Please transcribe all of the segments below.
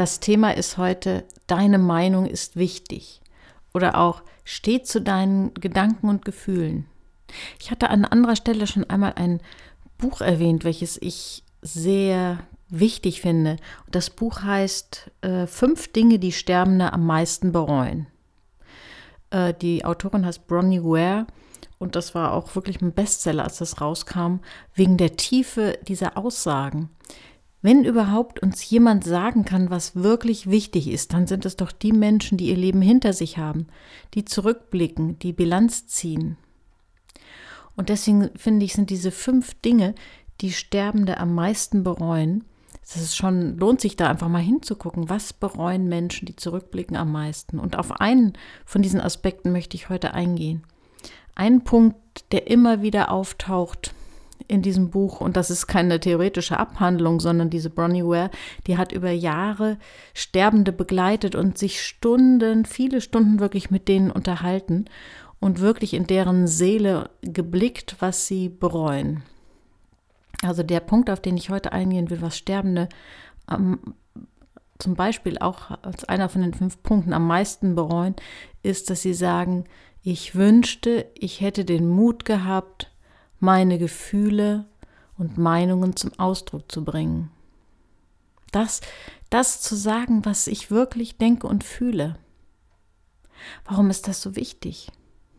Das Thema ist heute, deine Meinung ist wichtig. Oder auch, steh zu deinen Gedanken und Gefühlen. Ich hatte an anderer Stelle schon einmal ein Buch erwähnt, welches ich sehr wichtig finde. Das Buch heißt äh, Fünf Dinge, die Sterbende am meisten bereuen. Äh, die Autorin heißt Bronnie Ware und das war auch wirklich ein Bestseller, als das rauskam, wegen der Tiefe dieser Aussagen. Wenn überhaupt uns jemand sagen kann, was wirklich wichtig ist, dann sind es doch die Menschen, die ihr Leben hinter sich haben, die zurückblicken, die Bilanz ziehen. Und deswegen finde ich, sind diese fünf Dinge, die Sterbende am meisten bereuen, das ist schon, lohnt sich da einfach mal hinzugucken, was bereuen Menschen, die zurückblicken am meisten. Und auf einen von diesen Aspekten möchte ich heute eingehen. Ein Punkt, der immer wieder auftaucht in diesem Buch, und das ist keine theoretische Abhandlung, sondern diese Bronnie Ware, die hat über Jahre Sterbende begleitet und sich Stunden, viele Stunden wirklich mit denen unterhalten und wirklich in deren Seele geblickt, was sie bereuen. Also der Punkt, auf den ich heute eingehen will, was Sterbende ähm, zum Beispiel auch als einer von den fünf Punkten am meisten bereuen, ist, dass sie sagen, ich wünschte, ich hätte den Mut gehabt, meine Gefühle und Meinungen zum Ausdruck zu bringen. Das, das zu sagen, was ich wirklich denke und fühle. Warum ist das so wichtig?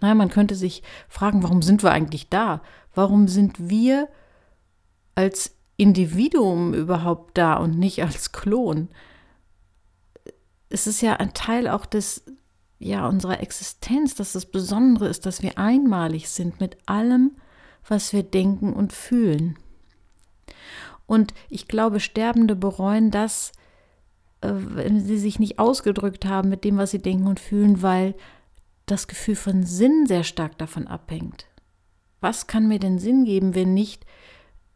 Naja, man könnte sich fragen, warum sind wir eigentlich da? Warum sind wir als Individuum überhaupt da und nicht als Klon. Es ist ja ein Teil auch des, ja, unserer Existenz, dass das Besondere ist, dass wir einmalig sind mit allem, was wir denken und fühlen. Und ich glaube, Sterbende bereuen das, äh, wenn sie sich nicht ausgedrückt haben mit dem, was sie denken und fühlen, weil das Gefühl von Sinn sehr stark davon abhängt. Was kann mir denn Sinn geben, wenn nicht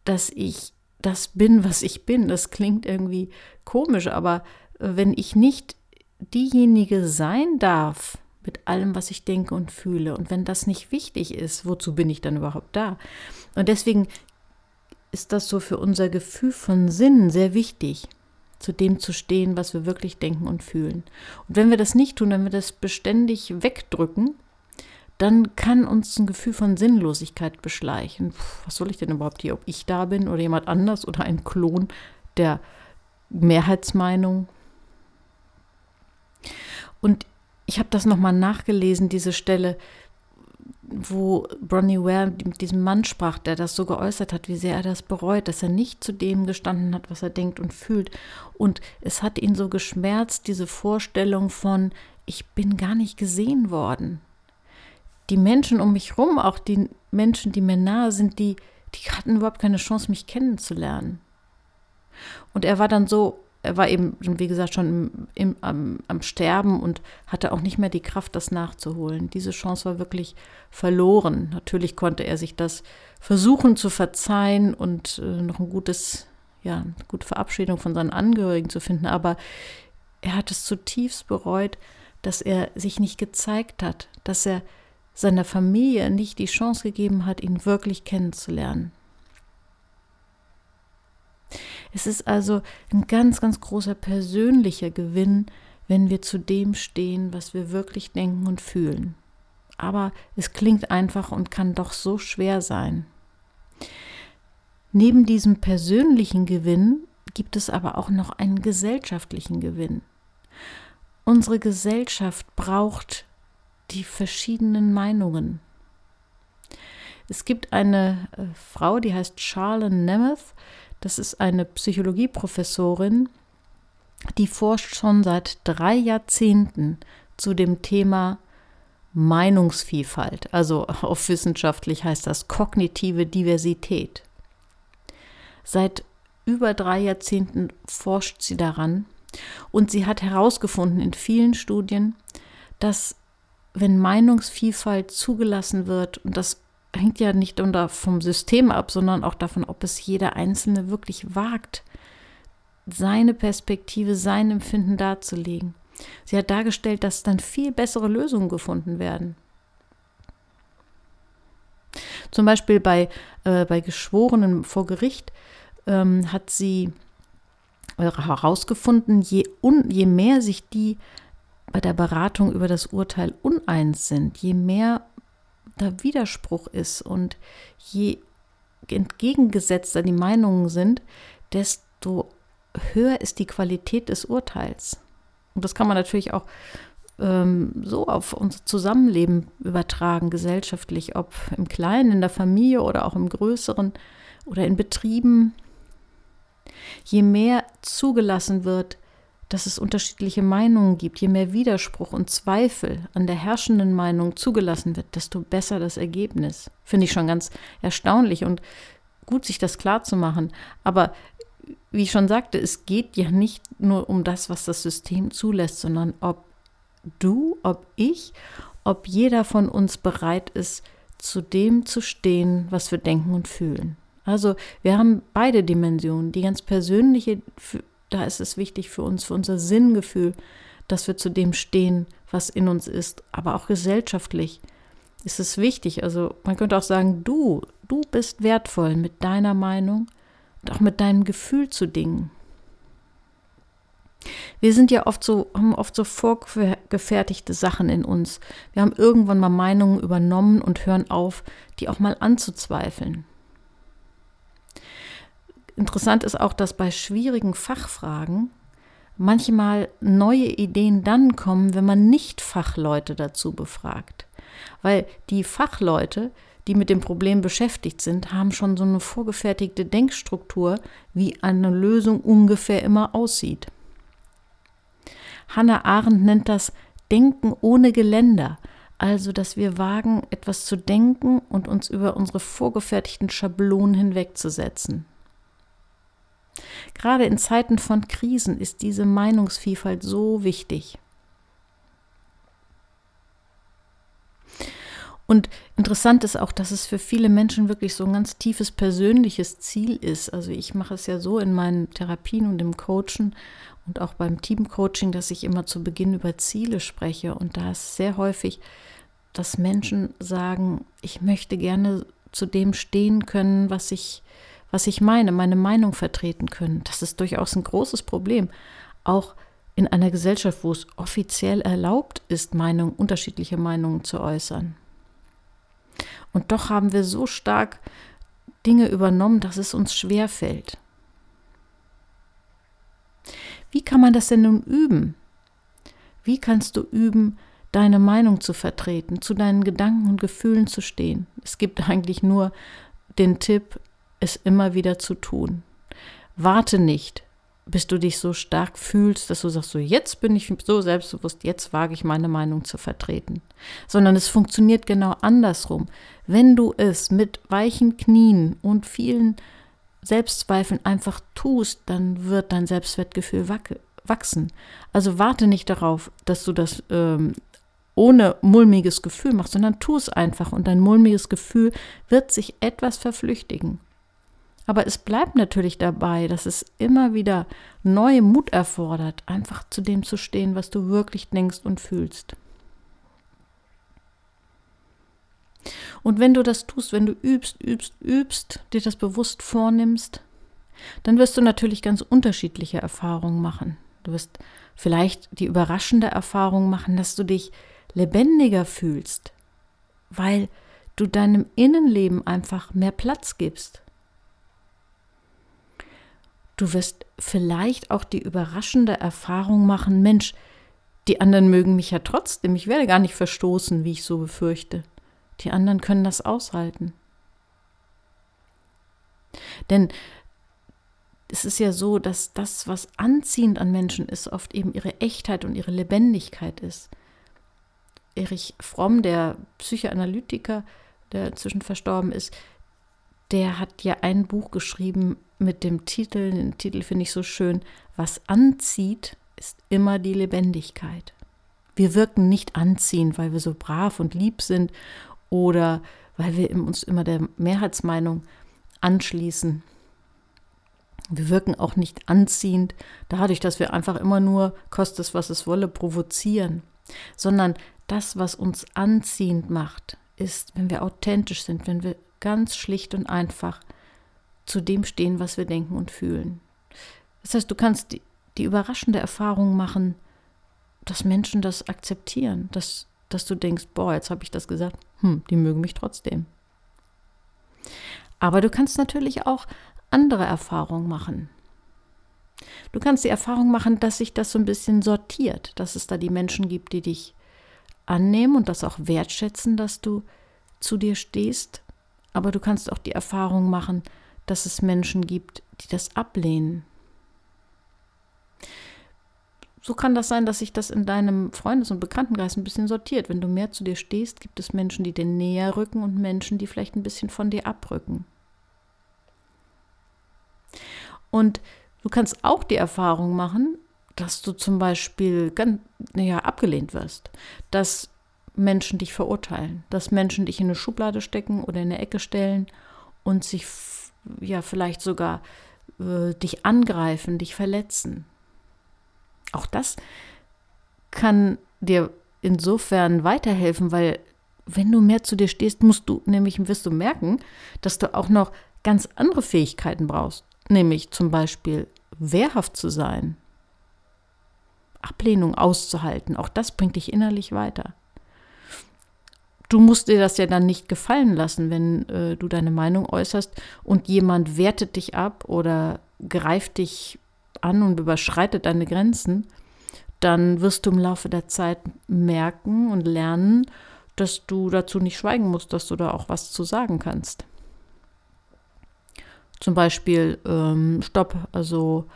dass ich das bin, was ich bin. Das klingt irgendwie komisch, aber äh, wenn ich nicht diejenige sein darf mit allem, was ich denke und fühle, und wenn das nicht wichtig ist, wozu bin ich dann überhaupt da? Und deswegen ist das so für unser Gefühl von Sinn sehr wichtig, zu dem zu stehen, was wir wirklich denken und fühlen. Und wenn wir das nicht tun, wenn wir das beständig wegdrücken, dann kann uns ein Gefühl von Sinnlosigkeit beschleichen. Puh, was soll ich denn überhaupt hier, ob ich da bin oder jemand anders oder ein Klon der Mehrheitsmeinung? Und ich habe das nochmal nachgelesen, diese Stelle, wo Bronnie Ware mit diesem Mann sprach, der das so geäußert hat, wie sehr er das bereut, dass er nicht zu dem gestanden hat, was er denkt und fühlt. Und es hat ihn so geschmerzt, diese Vorstellung von, ich bin gar nicht gesehen worden die Menschen um mich herum, auch die Menschen, die mir nahe sind, die, die hatten überhaupt keine Chance, mich kennenzulernen. Und er war dann so, er war eben, wie gesagt, schon im, im, am, am Sterben und hatte auch nicht mehr die Kraft, das nachzuholen. Diese Chance war wirklich verloren. Natürlich konnte er sich das versuchen zu verzeihen und äh, noch ein gutes, ja, eine gute Verabschiedung von seinen Angehörigen zu finden, aber er hat es zutiefst bereut, dass er sich nicht gezeigt hat, dass er seiner Familie nicht die Chance gegeben hat, ihn wirklich kennenzulernen. Es ist also ein ganz, ganz großer persönlicher Gewinn, wenn wir zu dem stehen, was wir wirklich denken und fühlen. Aber es klingt einfach und kann doch so schwer sein. Neben diesem persönlichen Gewinn gibt es aber auch noch einen gesellschaftlichen Gewinn. Unsere Gesellschaft braucht die verschiedenen Meinungen. Es gibt eine äh, Frau, die heißt Charlotte Nemeth. Das ist eine Psychologieprofessorin, die forscht schon seit drei Jahrzehnten zu dem Thema Meinungsvielfalt. Also auf wissenschaftlich heißt das kognitive Diversität. Seit über drei Jahrzehnten forscht sie daran und sie hat herausgefunden in vielen Studien, dass wenn Meinungsvielfalt zugelassen wird, und das hängt ja nicht vom System ab, sondern auch davon, ob es jeder Einzelne wirklich wagt, seine Perspektive, sein Empfinden darzulegen. Sie hat dargestellt, dass dann viel bessere Lösungen gefunden werden. Zum Beispiel bei, äh, bei Geschworenen vor Gericht ähm, hat sie herausgefunden, je, un, je mehr sich die bei der Beratung über das Urteil uneins sind, je mehr da Widerspruch ist und je entgegengesetzter die Meinungen sind, desto höher ist die Qualität des Urteils. Und das kann man natürlich auch ähm, so auf unser Zusammenleben übertragen, gesellschaftlich, ob im Kleinen, in der Familie oder auch im Größeren oder in Betrieben. Je mehr zugelassen wird, dass es unterschiedliche Meinungen gibt, je mehr Widerspruch und Zweifel an der herrschenden Meinung zugelassen wird, desto besser das Ergebnis. Finde ich schon ganz erstaunlich und gut, sich das klar zu machen. Aber wie ich schon sagte, es geht ja nicht nur um das, was das System zulässt, sondern ob du, ob ich, ob jeder von uns bereit ist, zu dem zu stehen, was wir denken und fühlen. Also wir haben beide Dimensionen. Die ganz persönliche, da ist es wichtig für uns, für unser Sinngefühl, dass wir zu dem stehen, was in uns ist, aber auch gesellschaftlich ist es wichtig. Also man könnte auch sagen, du, du bist wertvoll mit deiner Meinung und auch mit deinem Gefühl zu Dingen. Wir sind ja oft so, haben oft so vorgefertigte Sachen in uns. Wir haben irgendwann mal Meinungen übernommen und hören auf, die auch mal anzuzweifeln. Interessant ist auch, dass bei schwierigen Fachfragen manchmal neue Ideen dann kommen, wenn man nicht Fachleute dazu befragt. Weil die Fachleute, die mit dem Problem beschäftigt sind, haben schon so eine vorgefertigte Denkstruktur, wie eine Lösung ungefähr immer aussieht. Hannah Arendt nennt das Denken ohne Geländer, also dass wir wagen, etwas zu denken und uns über unsere vorgefertigten Schablonen hinwegzusetzen. Gerade in Zeiten von Krisen ist diese Meinungsvielfalt so wichtig. Und interessant ist auch, dass es für viele Menschen wirklich so ein ganz tiefes persönliches Ziel ist. Also ich mache es ja so in meinen Therapien und im Coachen und auch beim Teamcoaching, dass ich immer zu Beginn über Ziele spreche. Und da ist sehr häufig, dass Menschen sagen, ich möchte gerne zu dem stehen können, was ich, was ich meine, meine Meinung vertreten können. Das ist durchaus ein großes Problem. Auch in einer Gesellschaft, wo es offiziell erlaubt ist, Meinung, unterschiedliche Meinungen zu äußern. Und doch haben wir so stark Dinge übernommen, dass es uns schwer fällt. Wie kann man das denn nun üben? Wie kannst du üben, deine Meinung zu vertreten, zu deinen Gedanken und Gefühlen zu stehen? Es gibt eigentlich nur den Tipp, es immer wieder zu tun. Warte nicht, bis du dich so stark fühlst, dass du sagst, so jetzt bin ich so selbstbewusst, jetzt wage ich meine Meinung zu vertreten. Sondern es funktioniert genau andersrum. Wenn du es mit weichen Knien und vielen Selbstzweifeln einfach tust, dann wird dein Selbstwertgefühl wachsen. Also warte nicht darauf, dass du das ähm, ohne mulmiges Gefühl machst, sondern tu es einfach und dein mulmiges Gefühl wird sich etwas verflüchtigen. Aber es bleibt natürlich dabei, dass es immer wieder neue Mut erfordert, einfach zu dem zu stehen, was du wirklich denkst und fühlst. Und wenn du das tust, wenn du übst, übst, übst, dir das bewusst vornimmst, dann wirst du natürlich ganz unterschiedliche Erfahrungen machen. Du wirst vielleicht die überraschende Erfahrung machen, dass du dich lebendiger fühlst, weil du deinem Innenleben einfach mehr Platz gibst, Du wirst vielleicht auch die überraschende Erfahrung machen, Mensch, die anderen mögen mich ja trotzdem, ich werde gar nicht verstoßen, wie ich so befürchte. Die anderen können das aushalten. Denn es ist ja so, dass das, was anziehend an Menschen ist, oft eben ihre Echtheit und ihre Lebendigkeit ist. Erich Fromm, der Psychoanalytiker, der inzwischen verstorben ist, der hat ja ein Buch geschrieben mit dem Titel, den Titel finde ich so schön, was anzieht, ist immer die Lebendigkeit. Wir wirken nicht anziehend, weil wir so brav und lieb sind oder weil wir uns immer der Mehrheitsmeinung anschließen. Wir wirken auch nicht anziehend dadurch, dass wir einfach immer nur, kostet es, was es wolle, provozieren, sondern das, was uns anziehend macht, ist, wenn wir authentisch sind, wenn wir ganz schlicht und einfach zu dem stehen, was wir denken und fühlen. Das heißt, du kannst die, die überraschende Erfahrung machen, dass Menschen das akzeptieren, dass, dass du denkst, boah, jetzt habe ich das gesagt, hm, die mögen mich trotzdem. Aber du kannst natürlich auch andere Erfahrungen machen. Du kannst die Erfahrung machen, dass sich das so ein bisschen sortiert, dass es da die Menschen gibt, die dich annehmen und das auch wertschätzen, dass du zu dir stehst. Aber du kannst auch die Erfahrung machen, dass es Menschen gibt, die das ablehnen. So kann das sein, dass sich das in deinem Freundes- und Bekanntenkreis ein bisschen sortiert. Wenn du mehr zu dir stehst, gibt es Menschen, die dir näher rücken und Menschen, die vielleicht ein bisschen von dir abrücken. Und du kannst auch die Erfahrung machen, dass du zum Beispiel ganz, ja, abgelehnt wirst, dass Menschen dich verurteilen, dass Menschen dich in eine Schublade stecken oder in eine Ecke stellen und sich ja vielleicht sogar äh, dich angreifen, dich verletzen. Auch das kann dir insofern weiterhelfen, weil wenn du mehr zu dir stehst, musst du nämlich wirst du merken, dass du auch noch ganz andere Fähigkeiten brauchst, nämlich zum Beispiel wehrhaft zu sein, Ablehnung auszuhalten. Auch das bringt dich innerlich weiter. Du musst dir das ja dann nicht gefallen lassen, wenn äh, du deine Meinung äußerst und jemand wertet dich ab oder greift dich an und überschreitet deine Grenzen, dann wirst du im Laufe der Zeit merken und lernen, dass du dazu nicht schweigen musst, dass du da auch was zu sagen kannst. Zum Beispiel, ähm, stopp, also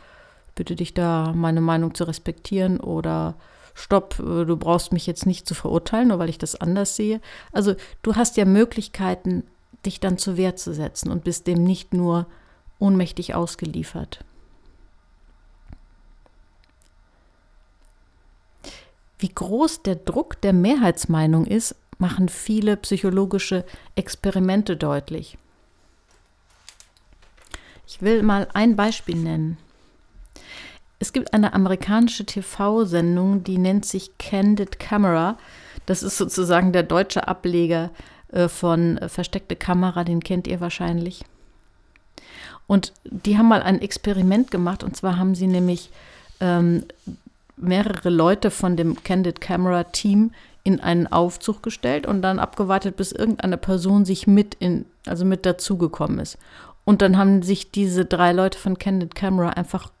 bitte dich da meine Meinung zu respektieren oder stopp, äh, du brauchst mich jetzt nicht zu verurteilen, nur weil ich das anders sehe. Also du hast ja Möglichkeiten, dich dann zur Wehr zu setzen und bist dem nicht nur ohnmächtig ausgeliefert. Wie groß der Druck der Mehrheitsmeinung ist, machen viele psychologische Experimente deutlich. Ich will mal ein Beispiel nennen. Es gibt eine amerikanische TV-Sendung, die nennt sich Candid Camera. Das ist sozusagen der deutsche Ableger äh, von äh, Versteckte Kamera, den kennt ihr wahrscheinlich. Und die haben mal ein Experiment gemacht, und zwar haben sie nämlich ähm, mehrere Leute von dem Candid Camera Team in einen Aufzug gestellt und dann abgewartet, bis irgendeine Person sich mit in, also mit dazugekommen ist. Und dann haben sich diese drei Leute von Candid Camera einfach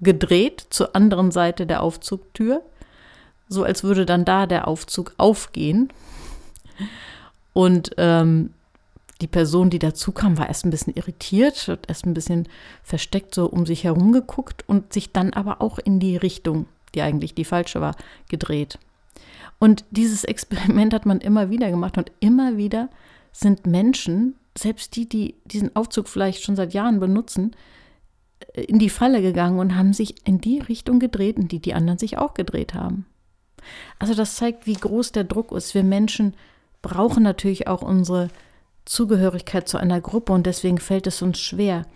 gedreht zur anderen Seite der Aufzugtür, so als würde dann da der Aufzug aufgehen. Und ähm, die Person, die dazu kam, war erst ein bisschen irritiert, hat erst ein bisschen versteckt so um sich herum geguckt und sich dann aber auch in die Richtung, die eigentlich die falsche war, gedreht. Und dieses Experiment hat man immer wieder gemacht und immer wieder sind Menschen, selbst die, die diesen Aufzug vielleicht schon seit Jahren benutzen, in die Falle gegangen und haben sich in die Richtung gedreht, in die die anderen sich auch gedreht haben. Also das zeigt, wie groß der Druck ist. Wir Menschen brauchen natürlich auch unsere Zugehörigkeit zu einer Gruppe und deswegen fällt es uns schwer.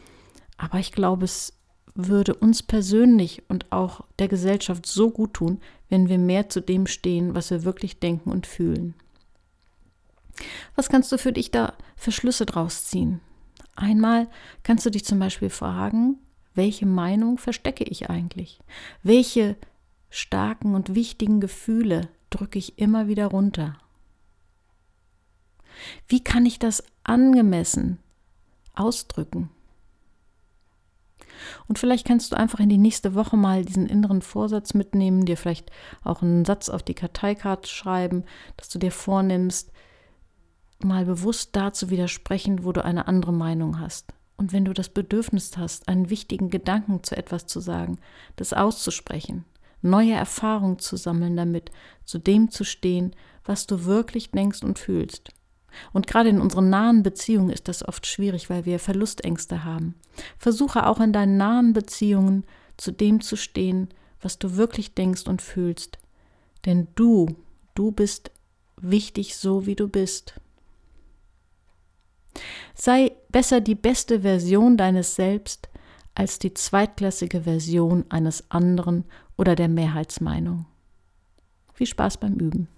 Aber ich glaube, es würde uns persönlich und auch der Gesellschaft so gut tun, wenn wir mehr zu dem stehen, was wir wirklich denken und fühlen. Was kannst du für dich da für Schlüsse draus ziehen? Einmal kannst du dich zum Beispiel fragen, welche Meinung verstecke ich eigentlich? Welche starken und wichtigen Gefühle drücke ich immer wieder runter? Wie kann ich das angemessen ausdrücken? Und vielleicht kannst du einfach in die nächste Woche mal diesen inneren Vorsatz mitnehmen, dir vielleicht auch einen Satz auf die Karteikarte schreiben, dass du dir vornimmst, mal bewusst da zu widersprechen, wo du eine andere Meinung hast. Und wenn du das Bedürfnis hast, einen wichtigen Gedanken zu etwas zu sagen, das auszusprechen, neue Erfahrungen zu sammeln damit, zu dem zu stehen, was du wirklich denkst und fühlst. Und gerade in unseren nahen Beziehungen ist das oft schwierig, weil wir Verlustängste haben. Versuche auch in deinen nahen Beziehungen zu dem zu stehen, was du wirklich denkst und fühlst. Denn du, du bist wichtig so, wie du bist. Sei besser die beste Version deines Selbst als die zweitklassige Version eines anderen oder der Mehrheitsmeinung. Viel Spaß beim Üben.